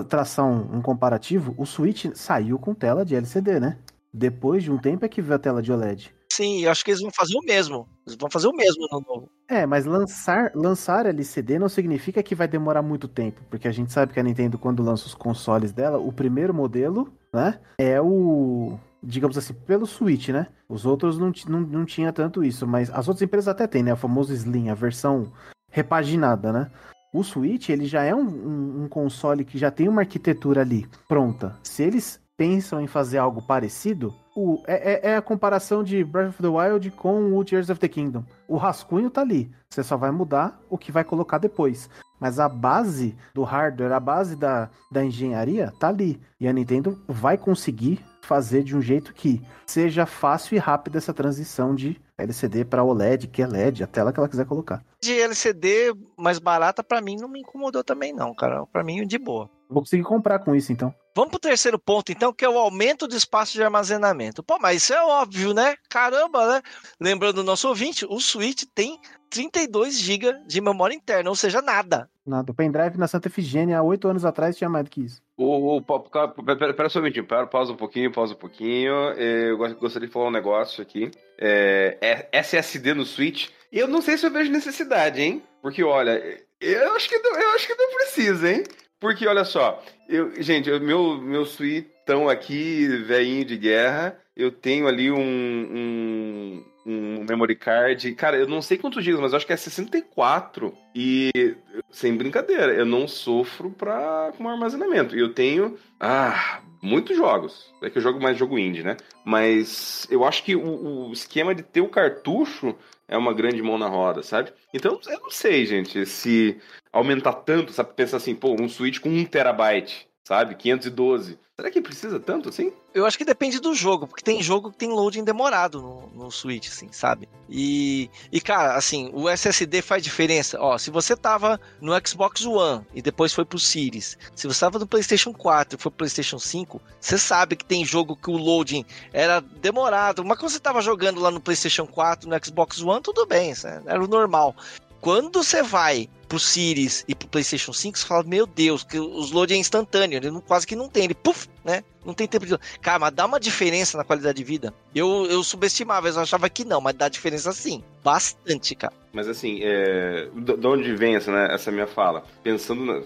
traçar um, um, comparativo, o Switch saiu com tela de LCD, né? Depois de um tempo é que veio a tela de OLED. Sim, eu acho que eles vão fazer o mesmo. Eles vão fazer o mesmo no novo. É, mas lançar, lançar LCD não significa que vai demorar muito tempo, porque a gente sabe que a Nintendo, quando lança os consoles dela, o primeiro modelo, né, é o. Digamos assim, pelo Switch, né? Os outros não, não, não tinha tanto isso, mas as outras empresas até têm, né? O famoso Slim, a versão repaginada, né? O Switch, ele já é um, um, um, console que já tem uma arquitetura ali pronta. Se eles pensam em fazer algo parecido, o, é, é, é, a comparação de Breath of the Wild com o Tears of the Kingdom. O rascunho tá ali. Você só vai mudar o que vai colocar depois. Mas a base do hardware, a base da, da engenharia, tá ali. E a Nintendo vai conseguir fazer de um jeito que seja fácil e rápido essa transição de LCD para OLED, que é LED, a tela que ela quiser colocar. De LCD mais barata, para mim, não me incomodou também, não, cara. Para mim, de boa. Vou conseguir comprar com isso, então. Vamos pro terceiro ponto, então, que é o aumento do espaço de armazenamento. Pô, mas isso é óbvio, né? Caramba, né? Lembrando o nosso ouvinte, o Switch tem 32 GB de memória interna, ou seja, nada. Nada. O pendrive na Santa Efigênia, há oito anos atrás, tinha mais do que isso. O, o, pera, pera só um minutinho, pera, pausa um pouquinho, pausa um pouquinho. Eu gostaria de falar um negócio aqui. É, é SSD no Switch. Eu não sei se eu vejo necessidade, hein? Porque, olha, eu acho que não, eu acho que não precisa, hein? Porque, olha só, eu, gente, eu, meu, meu suitão aqui, velhinho de guerra, eu tenho ali um, um, um memory card. Cara, eu não sei quantos gigas, mas acho que é 64. E, sem brincadeira, eu não sofro pra, com armazenamento. E eu tenho, ah, muitos jogos. É que eu jogo mais jogo indie, né? Mas eu acho que o, o esquema de ter o cartucho é uma grande mão na roda, sabe? Então, eu não sei, gente, se aumentar tanto, sabe? Pensar assim, pô, um Switch com 1 terabyte, sabe? 512. Será que precisa tanto assim? Eu acho que depende do jogo, porque tem jogo que tem loading demorado no, no Switch, assim, sabe? E, e, cara, assim, o SSD faz diferença. Ó, se você tava no Xbox One e depois foi pro Series, se você tava no PlayStation 4 e foi pro PlayStation 5, você sabe que tem jogo que o loading era demorado. Mas quando você tava jogando lá no PlayStation 4, no Xbox One, tudo bem, era o normal. Quando você vai pro Series e pro PlayStation 5, você fala, meu Deus, que os load é instantâneo, ele não, quase que não tem, ele puf, né? Não tem tempo de. Cara, mas dá uma diferença na qualidade de vida. Eu, eu subestimava, eu achava que não, mas dá diferença sim. Bastante, cara. Mas assim, é... de onde vem essa, né, essa minha fala? Pensando na...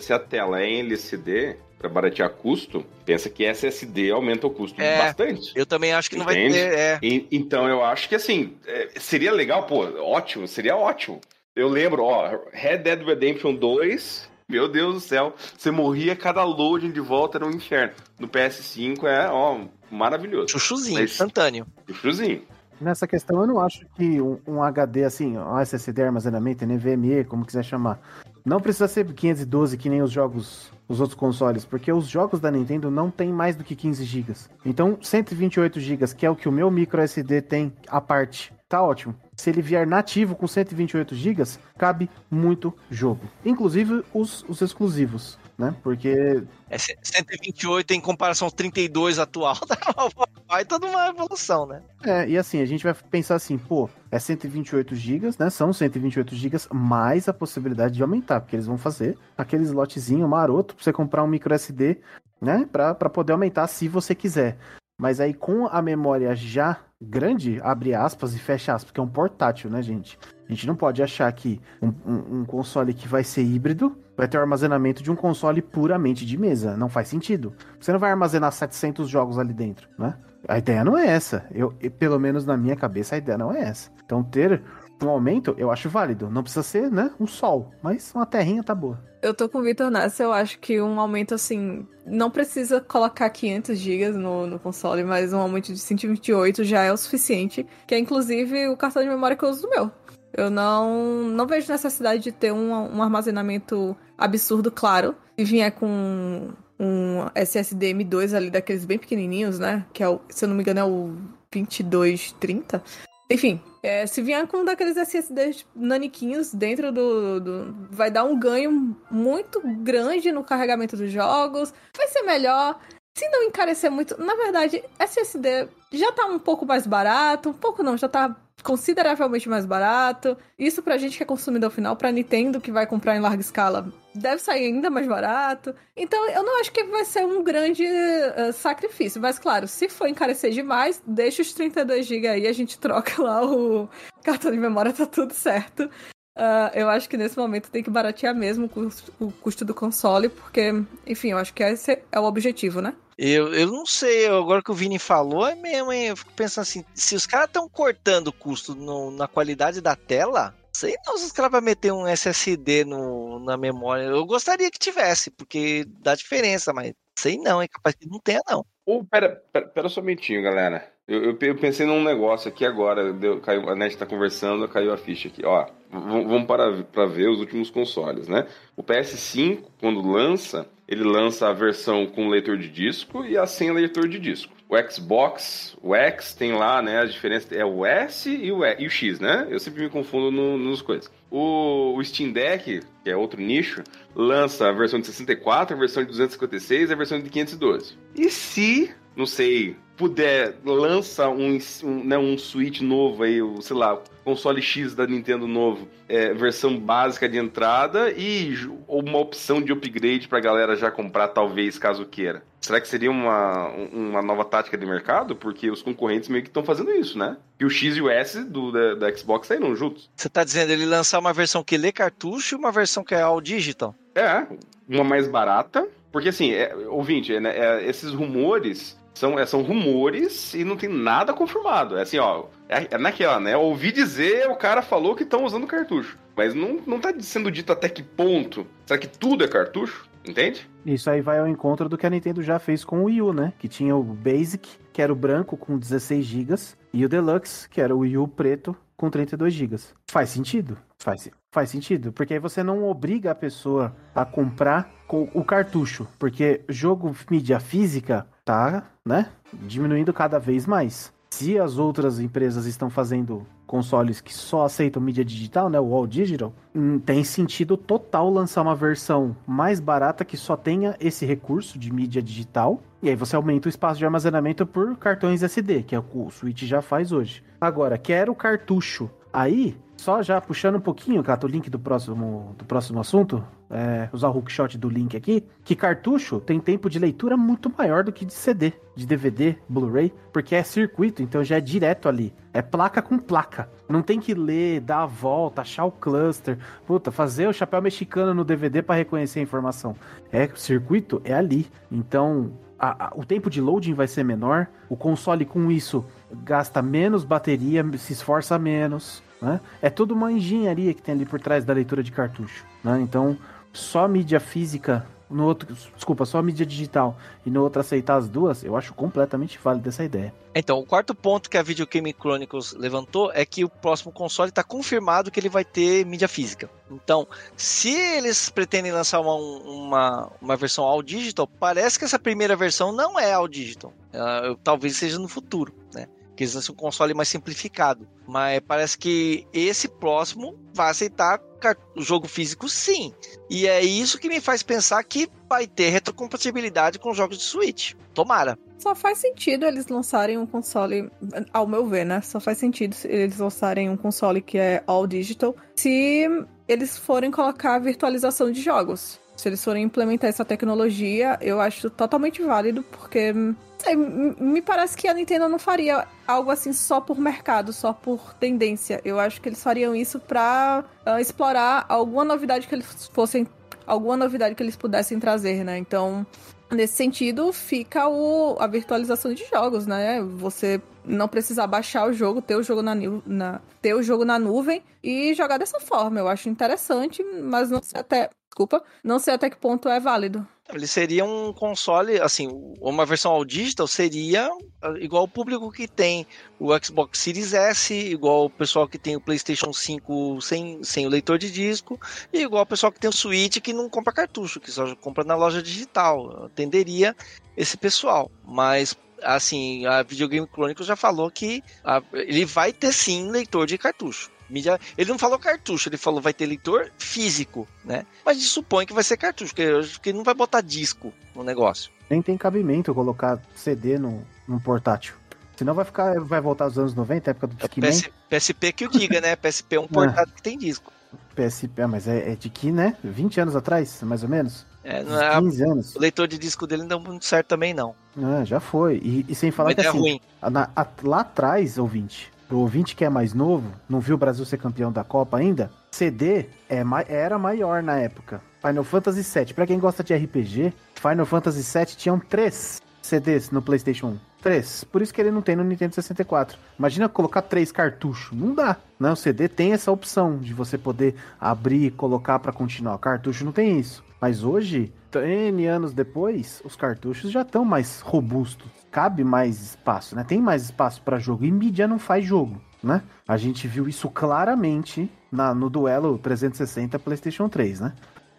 se a tela é em LCD, para baratear custo, pensa que SSD aumenta o custo é, bastante. Eu também acho que Entende? não vai ter. É. E, então eu acho que assim, é, seria legal, pô, ótimo, seria ótimo. Eu lembro, ó, Red Dead Redemption 2, meu Deus do céu, você morria, cada loading de volta era um inferno. No PS5 é, ó, maravilhoso. Chuchuzinho, Mas, instantâneo. Chuchuzinho. Nessa questão, eu não acho que um, um HD assim, um SSD armazenamento, NVMe, como quiser chamar, não precisa ser 512 que nem os jogos, os outros consoles, porque os jogos da Nintendo não tem mais do que 15 GB. Então, 128 GB, que é o que o meu micro SD tem à parte, tá ótimo. Se ele vier nativo com 128 GB, cabe muito jogo. Inclusive os, os exclusivos, né? Porque. É 128 em comparação aos 32 atual, vai toda uma evolução, né? É, e assim, a gente vai pensar assim, pô, é 128 GB, né? São 128 GB mais a possibilidade de aumentar, porque eles vão fazer aquele slotzinho maroto pra você comprar um micro SD, né? Pra, pra poder aumentar se você quiser. Mas aí com a memória já grande, abre aspas e fecha aspas, porque é um portátil, né, gente? A gente não pode achar que um, um, um, console que vai ser híbrido vai ter o armazenamento de um console puramente de mesa. Não faz sentido. Você não vai armazenar 700 jogos ali dentro, né? A ideia não é essa. Eu, pelo menos na minha cabeça, a ideia não é essa. Então, ter um aumento, eu acho válido. Não precisa ser, né, um sol, mas uma terrinha tá boa. Eu tô com o Vitor nessa, eu acho que um aumento assim, não precisa colocar 500 GB no, no console, mas um aumento de 128 já é o suficiente, que é inclusive o cartão de memória que eu uso do meu. Eu não, não vejo necessidade de ter um, um armazenamento absurdo, claro. Se vier com um SSD M2 ali, daqueles bem pequenininhos, né? Que é o, se eu não me engano, é o 2230. Enfim, é, se vier com um daqueles SSDs naniquinhos dentro do, do, Vai dar um ganho muito grande no carregamento dos jogos. Vai ser melhor. Se não encarecer muito. Na verdade, SSD já tá um pouco mais barato. Um pouco não, já tá consideravelmente mais barato. Isso pra gente que é consumidor final, pra Nintendo que vai comprar em larga escala, deve sair ainda mais barato. Então eu não acho que vai ser um grande uh, sacrifício. Mas claro, se for encarecer demais, deixa os 32 GB aí, a gente troca lá o cartão de memória, tá tudo certo. Uh, eu acho que nesse momento tem que baratear mesmo o custo, o custo do console, porque, enfim, eu acho que esse é o objetivo, né? Eu, eu não sei, agora que o Vini falou, é mesmo, hein? Eu fico pensando assim, se os caras estão cortando o custo no, na qualidade da tela, sei não se os caras vão meter um SSD no, na memória. Eu gostaria que tivesse, porque dá diferença, mas sei não, é capaz que não tenha, não. Oh, pera, pera, pera só um minutinho, galera. Eu, eu, eu, pensei num negócio aqui agora, deu, caiu, a net tá conversando, caiu a ficha aqui. Ó, vamos para, para ver os últimos consoles, né? O PS5, quando lança, ele lança a versão com leitor de disco e a sem leitor de disco. o Xbox, o X tem lá, né, a diferença é o S e o, e, e o X, né? Eu sempre me confundo no, nos coisas. O, o, Steam Deck, que é outro nicho, lança a versão de 64, a versão de 256 e a versão de 512. E se, não sei, puder, lança um, um, né, um Switch novo aí, sei lá, console X da Nintendo novo, é, versão básica de entrada e uma opção de upgrade pra galera já comprar, talvez, caso queira. Será que seria uma, uma nova tática de mercado? Porque os concorrentes meio que estão fazendo isso, né? E o X e o S do, da, da Xbox saíram juntos. Você tá dizendo ele lançar uma versão que lê cartucho e uma versão que é all digital? É, uma mais barata. Porque assim, é, ouvinte, é, é, esses rumores são, é, são rumores e não tem nada confirmado. É assim, ó. É, é naquela, né? Ouvi dizer, o cara falou que estão usando cartucho. Mas não, não tá sendo dito até que ponto. Será que tudo é cartucho? Entende? Isso aí vai ao encontro do que a Nintendo já fez com o Wii U, né? Que tinha o Basic, que era o branco com 16 GB, e o Deluxe, que era o Wii U preto com 32 GB. Faz sentido? Faz, faz sentido, porque aí você não obriga a pessoa a comprar o cartucho, porque jogo mídia física tá, né, diminuindo cada vez mais. Se as outras empresas estão fazendo consoles que só aceitam mídia digital, né, o All Digital, hum, tem sentido total lançar uma versão mais barata que só tenha esse recurso de mídia digital. E aí você aumenta o espaço de armazenamento por cartões SD, que é o o Switch já faz hoje. Agora, quero o cartucho. Aí, só já puxando um pouquinho, Cato, o link do próximo, do próximo assunto, é, usar o hookshot do link aqui, que cartucho tem tempo de leitura muito maior do que de CD, de DVD, Blu-ray, porque é circuito, então já é direto ali. É placa com placa. Não tem que ler, dar a volta, achar o cluster, puta, fazer o chapéu mexicano no DVD para reconhecer a informação. É circuito, é ali. Então, a, a, o tempo de loading vai ser menor, o console com isso gasta menos bateria, se esforça menos. Né? É toda uma engenharia que tem ali por trás da leitura de cartucho. Né? Então, só mídia física, no outro, desculpa, só mídia digital e no outro aceitar as duas, eu acho completamente válido essa ideia. Então, o quarto ponto que a Video Game Chronicles levantou é que o próximo console está confirmado que ele vai ter mídia física. Então, se eles pretendem lançar uma, uma, uma versão all digital, parece que essa primeira versão não é all digital. Uh, talvez seja no futuro, né? Que eles um console mais simplificado. Mas parece que esse próximo vai aceitar o jogo físico sim. E é isso que me faz pensar que vai ter retrocompatibilidade com jogos de Switch. Tomara. Só faz sentido eles lançarem um console, ao meu ver, né? Só faz sentido eles lançarem um console que é all digital se eles forem colocar virtualização de jogos. Se eles forem implementar essa tecnologia, eu acho totalmente válido, porque sei, me parece que a Nintendo não faria algo assim só por mercado, só por tendência. Eu acho que eles fariam isso pra uh, explorar alguma novidade que eles fossem. Alguma novidade que eles pudessem trazer, né? Então, nesse sentido, fica o, a virtualização de jogos, né? Você não precisar baixar o jogo, ter o jogo na, na, ter o jogo na nuvem e jogar dessa forma. Eu acho interessante, mas não sei até. Desculpa, não sei até que ponto é válido. Ele seria um console, assim, uma versão ao digital seria ah, igual o público que tem o Xbox Series S, igual o pessoal que tem o PlayStation 5 sem, sem o leitor de disco, e igual o pessoal que tem o Switch que não compra cartucho, que só compra na loja digital. Atenderia esse pessoal, mas assim, a Videogame Chronicles já falou que a, ele vai ter sim leitor de cartucho. Mídia, ele não falou cartucho, ele falou vai ter leitor físico, né? Mas a gente supõe que vai ser cartucho, porque ele não vai botar disco no negócio. Nem tem cabimento colocar CD no, num portátil. Senão vai ficar, vai voltar aos anos 90, época do Discman. PS, PSP que o diga, né? PSP é um é. portátil é. que tem disco. PSP, ah, mas é, é, de que, né? 20 anos atrás, mais ou menos? É, não é 15 anos. O leitor de disco dele não deu muito certo também, não. Ah, já foi. E, e sem falar mas que é assim, ruim. Na, a, lá atrás, ouvinte, pro ouvinte que é mais novo, não viu o Brasil ser campeão da Copa ainda, CD é, era maior na época. Final Fantasy VII. Pra quem gosta de RPG, Final Fantasy VII tinham três CDs no PlayStation 1. Três. Por isso que ele não tem no Nintendo 64. Imagina colocar três cartuchos. Não dá. Né? O CD tem essa opção de você poder abrir e colocar para continuar. O cartucho não tem isso. Mas hoje, N anos depois, os cartuchos já estão mais robustos. Cabe mais espaço, né? Tem mais espaço para jogo. E mídia não faz jogo, né? A gente viu isso claramente na, no duelo 360 PlayStation 3, né?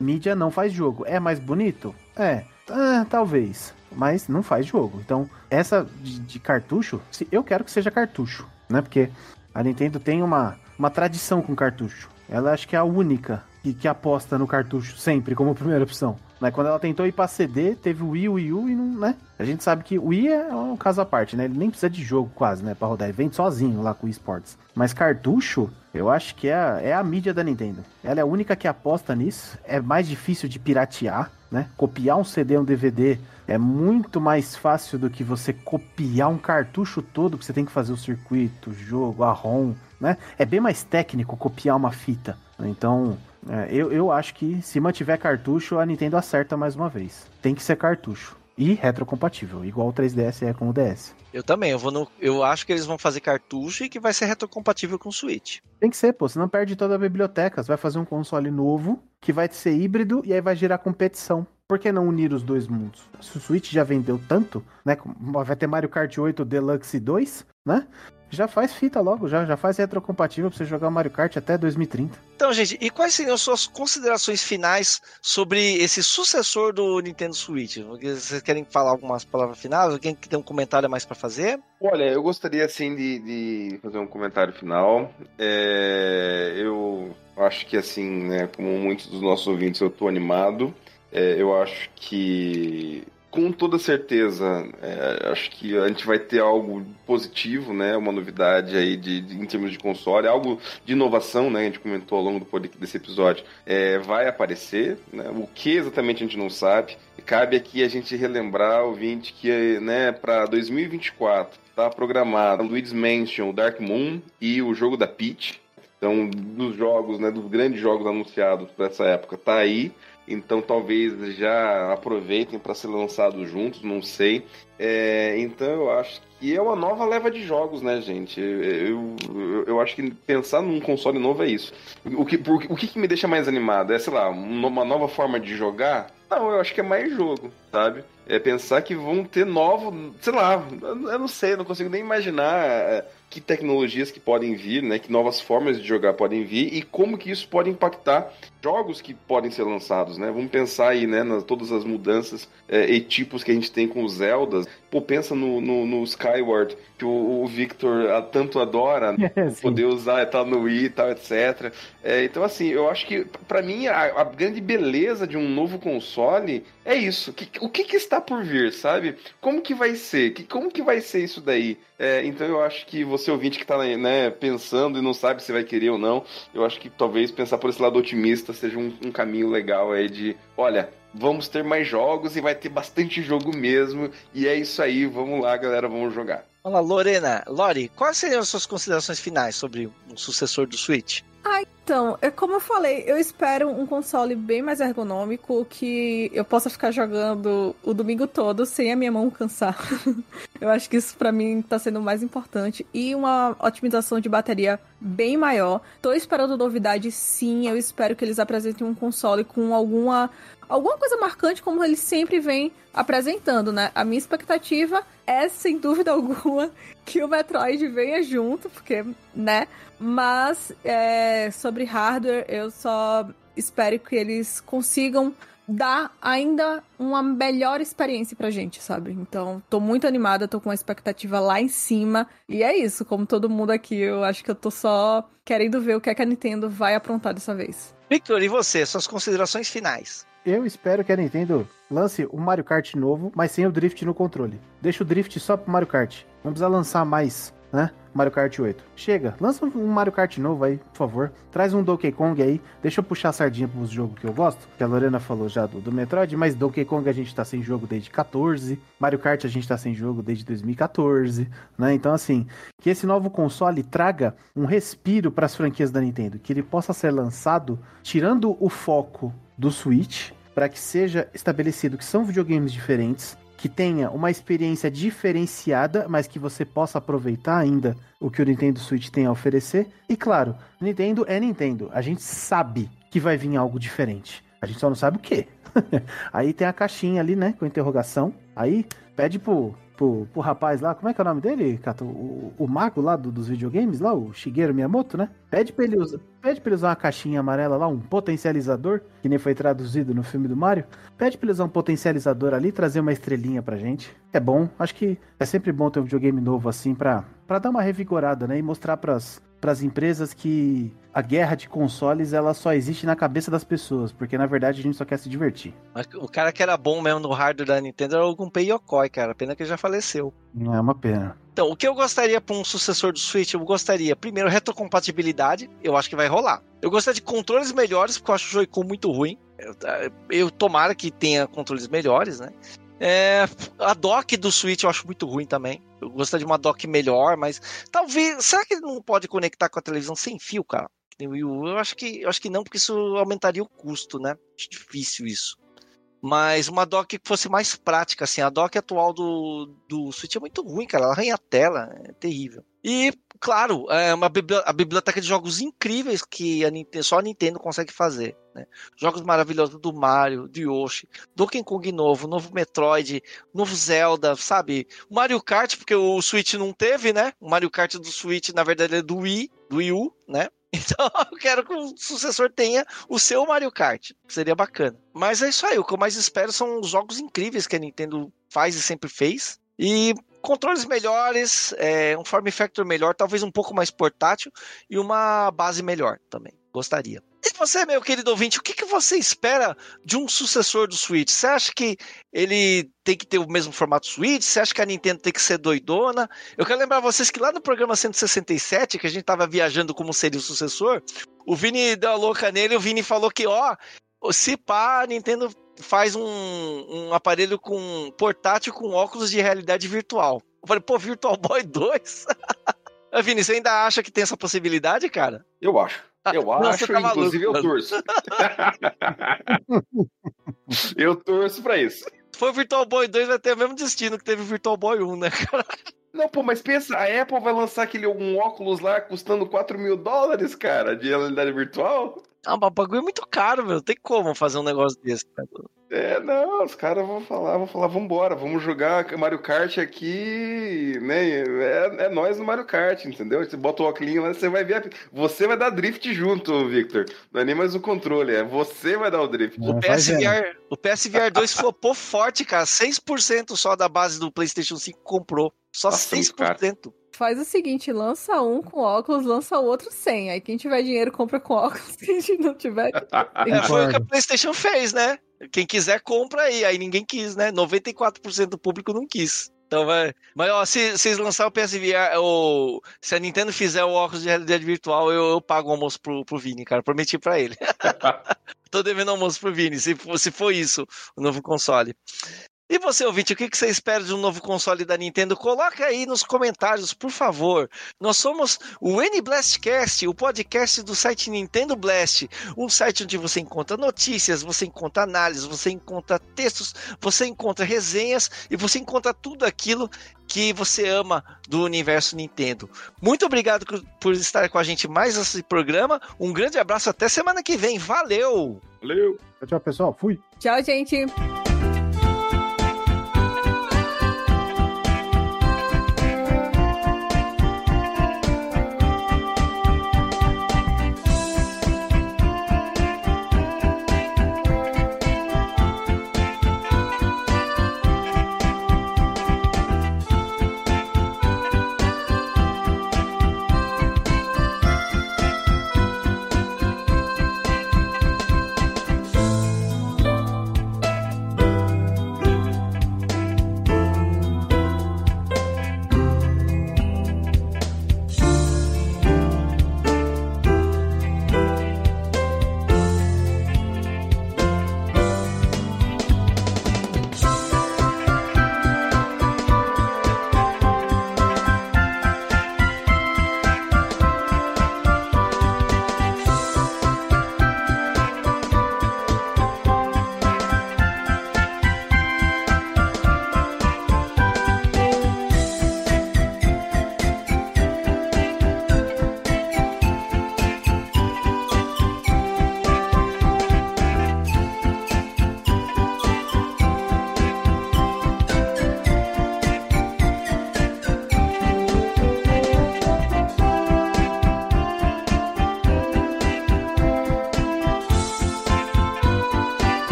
Mídia não faz jogo. É mais bonito? É. Ah, talvez. mas não faz jogo. Então, essa de, de cartucho, se- eu quero que seja cartucho, né? Porque a Nintendo tem uma, uma tradição com cartucho. Ela acho que é a única que, que aposta no cartucho sempre como primeira opção. Né? Quando ela tentou ir pra CD, teve o Wii, o Wii U e não, né? A gente sabe que o Wii é um caso à parte, né? Ele nem precisa de jogo quase, né? Pra rodar. Ele vem sozinho lá com o eSports. Mas cartucho, eu acho que é a, é a mídia da Nintendo. Ela é a única que aposta nisso. É mais difícil de piratear, né? Copiar um CD, um DVD é muito mais fácil do que você copiar um cartucho todo, que você tem que fazer o circuito, o jogo, a ROM, né? É bem mais técnico copiar uma fita. Então, é, eu, eu acho que se mantiver cartucho, a Nintendo acerta mais uma vez. Tem que ser cartucho. E retrocompatível, igual o 3DS é com o DS. Eu também, eu vou no. Eu acho que eles vão fazer cartucho e que vai ser retrocompatível com o Switch. Tem que ser, pô, senão perde toda a biblioteca. Você vai fazer um console novo, que vai ser híbrido, e aí vai gerar competição. Por que não unir os dois mundos? Se o Switch já vendeu tanto, né? Vai ter Mario Kart 8 Deluxe 2, né? Já faz fita logo, já, já faz retrocompatível pra você jogar Mario Kart até 2030. Então, gente, e quais seriam suas considerações finais sobre esse sucessor do Nintendo Switch? Vocês querem falar algumas palavras finais? Alguém que tem um comentário a mais pra fazer? Olha, eu gostaria assim de, de fazer um comentário final. É, eu acho que assim, né, como muitos dos nossos ouvintes, eu tô animado. É, eu acho que com toda certeza, é, acho que a gente vai ter algo positivo, né? Uma novidade aí de, de- em termos de console, algo de inovação, né? A gente comentou ao longo do desse episódio, é, vai aparecer, né? O que exatamente a gente não sabe. Cabe aqui a gente relembrar, ouvinte, que né, para 2024 está programado Luigi's Mansion, Dark Moon e o jogo da Peach. Então, dos jogos, né, dos grandes jogos anunciados para essa época, tá aí. Então talvez já aproveitem para ser lançados juntos, não sei. É, então eu acho que é uma nova leva de jogos, né, gente? Eu, eu, eu acho que pensar num console novo é isso. O que, por- o que, que me deixa mais animado? É, sei lá, um- uma nova forma de jogar? Não, eu acho que é mais jogo, sabe? É pensar que vão ter novo, sei lá, eu eu não sei, eu não consigo nem imaginar é, que tecnologias que podem vir, né? Que novas formas de jogar podem vir e como que isso pode impactar jogos que podem ser lançados, né? Vamos pensar aí, né, nas todas as mudanças é, e tipos que a gente tem com os Zeldas. Pô, pensa no, no, no Skyward, que o, o Victor ah, tanto adora, né? É, poder usar, tá no Wii e tal, etc. É, então, assim, eu acho que, pra mim, a, a grande beleza de um novo console é isso. Que- o que, que está por vir, sabe? Como que vai ser? Que, como que vai ser isso daí? É, então, eu acho que você, ouvinte, que tá né, pensando e não sabe se vai querer ou não, eu acho que talvez pensar por esse lado otimista seja um, um caminho legal aí de, olha, vamos ter mais jogos e vai ter bastante jogo mesmo, e é isso aí, vamos lá, galera, vamos jogar. Olá, Lorena. Lori, quais seriam as suas considerações finais sobre o sucessor do Switch? Então, é como eu falei, eu espero um console bem mais ergonômico que eu possa ficar jogando o domingo todo sem a minha mão cansar. eu acho que isso pra mim tá sendo o mais importante e uma otimização de bateria bem maior. Tô esperando novidade sim, eu espero que eles apresentem um console com alguma alguma coisa marcante como eles sempre vêm apresentando, né? A minha expectativa é sem dúvida alguma que o Metroid venha junto, porque, né? Mas é, sobre hardware, eu só espero que eles consigam dar ainda uma melhor experiência pra gente, sabe? Então, tô muito animada, tô com a expectativa lá em cima. E é isso, como todo mundo aqui, eu acho que eu tô só querendo ver o que, é que a Nintendo vai aprontar dessa vez. Victor, e você? Suas considerações finais? Eu espero que a Nintendo lance um Mario Kart novo, mas sem o drift no controle. Deixa o drift só pro Mario Kart. Não precisa lançar mais, né? Mario Kart 8. Chega, lança um Mario Kart novo aí, por favor. Traz um Donkey Kong aí. Deixa eu puxar a sardinha pros jogos que eu gosto. Que a Lorena falou já do, do Metroid, mas Donkey Kong a gente tá sem jogo desde 14. Mario Kart a gente tá sem jogo desde 2014, né? Então assim, que esse novo console traga um respiro para as franquias da Nintendo, que ele possa ser lançado tirando o foco do Switch para que seja estabelecido que são videogames diferentes, que tenha uma experiência diferenciada, mas que você possa aproveitar ainda o que o Nintendo Switch tem a oferecer. E claro, Nintendo é Nintendo. A gente sabe que vai vir algo diferente. A gente só não sabe o que. Aí tem a caixinha ali, né, com interrogação. Aí pede pro pro, pro rapaz lá, como é que é o nome dele, Cato? O, o mago lá do- dos videogames, lá, o Shigeru Miyamoto, né? Pede pra, ele usar, pede pra ele usar uma caixinha amarela lá, um potencializador, que nem foi traduzido no filme do Mario. Pede pra ele usar um potencializador ali, trazer uma estrelinha pra gente. É bom, acho que é sempre bom ter um videogame novo assim pra, pra dar uma revigorada, né? E mostrar pras, pras empresas que a guerra de consoles ela só existe na cabeça das pessoas, porque na verdade a gente só quer se divertir. Mas O cara que era bom mesmo no hardware da Nintendo era o Gunpei Yokoi, cara. Pena que ele já faleceu. É uma pena. Então, o que eu gostaria para um sucessor do Switch? Eu gostaria, primeiro, retrocompatibilidade. Eu acho que vai rolar. Eu gostaria de controles melhores, porque eu acho o Joy-Con muito ruim. Eu, eu tomara que tenha controles melhores, né? É, a dock do Switch eu acho muito ruim também. Eu gostaria de uma dock melhor, mas talvez. Será que ele não pode conectar com a televisão sem fio, cara? Eu acho que, eu acho que não, porque isso aumentaria o custo, né? Acho difícil isso. Mas uma dock que fosse mais prática, assim. A dock atual do, do Switch é muito ruim, cara. Ela arranha a tela, é terrível. E, claro, é uma a biblioteca de jogos incríveis que a Nintendo, só a Nintendo consegue fazer. Né? Jogos maravilhosos do Mario, do Yoshi, Donkey Kong novo, novo Metroid, novo Zelda, sabe? Mario Kart, porque o Switch não teve, né? O Mario Kart do Switch, na verdade, é do Wii, do Wii U, né? Então eu quero que o sucessor tenha o seu Mario Kart. Seria bacana. Mas é isso aí. O que eu mais espero são os jogos incríveis que a Nintendo faz e sempre fez. E controles melhores, é, um form factor melhor, talvez um pouco mais portátil e uma base melhor também. Gostaria. E você, meu querido ouvinte, o que, que você espera de um sucessor do Switch? Você acha que ele tem que ter o mesmo formato Switch? Você acha que a Nintendo tem que ser doidona? Eu quero lembrar vocês que lá no programa 167, que a gente tava viajando como seria o sucessor, o Vini deu a louca nele, o Vini falou que, ó, se pá, a Nintendo faz um, um aparelho com portátil com óculos de realidade virtual. Eu falei, pô, Virtual Boy 2? Ô, Vini, você ainda acha que tem essa possibilidade, cara? Eu acho. Eu Não, acho, tá inclusive maluco, eu torço. eu torço pra isso. Se for o Virtual Boy 2, vai ter o mesmo destino que teve o Virtual Boy 1, né, cara? Não, pô, mas pensa, a Apple vai lançar aquele um óculos lá custando 4 mil dólares, cara, de realidade virtual? Ah, mas o bagulho é muito caro, meu. Tem como fazer um negócio desse, cara. É, não, os caras vão falar, vão falar, vambora, vamos jogar Mario Kart aqui, né? É, é nós no Mario Kart, entendeu? Você bota o óculos lá, você vai ver, a- você vai dar drift junto, Victor. Não é nem mais o controle, é você vai dar o drift. O É, faz PSVR, o PSVR 2 flopou forte, cara. 6% só da base do PlayStation 5 comprou. Só Nossa, 6%. Faz o seguinte, lança um com óculos, lança o outro sem. Aí quem tiver dinheiro compra com óculos, quem não tiver... É, foi o que a. PlayStation fez, né? Quem quiser, compra aí. Aí ninguém quis, né? 94% do público não quis. Então vai. Mas ó, se vocês lançarem o PSVR, ou se a Nintendo fizer o óculos de realidade virtual, eu, eu pago o almoço pro, pro Vini, cara. Prometi pra ele. Tô devendo almoço pro Vini, se for, se for isso, o novo console. E você, ouvinte, o que você espera de um novo console da Nintendo? Coloca aí nos comentários, por favor. Nós somos o N-Blastcast, o podcast do site Nintendo Blast, um site onde você encontra notícias, você encontra análises, você encontra textos, você encontra resenhas e você encontra tudo aquilo que você ama do universo Nintendo. Muito obrigado por- estar com a gente mais nesse programa. Um grande abraço, até semana que vem. Valeu! Valeu! Tchau, pessoal. Fui. Tchau, gente!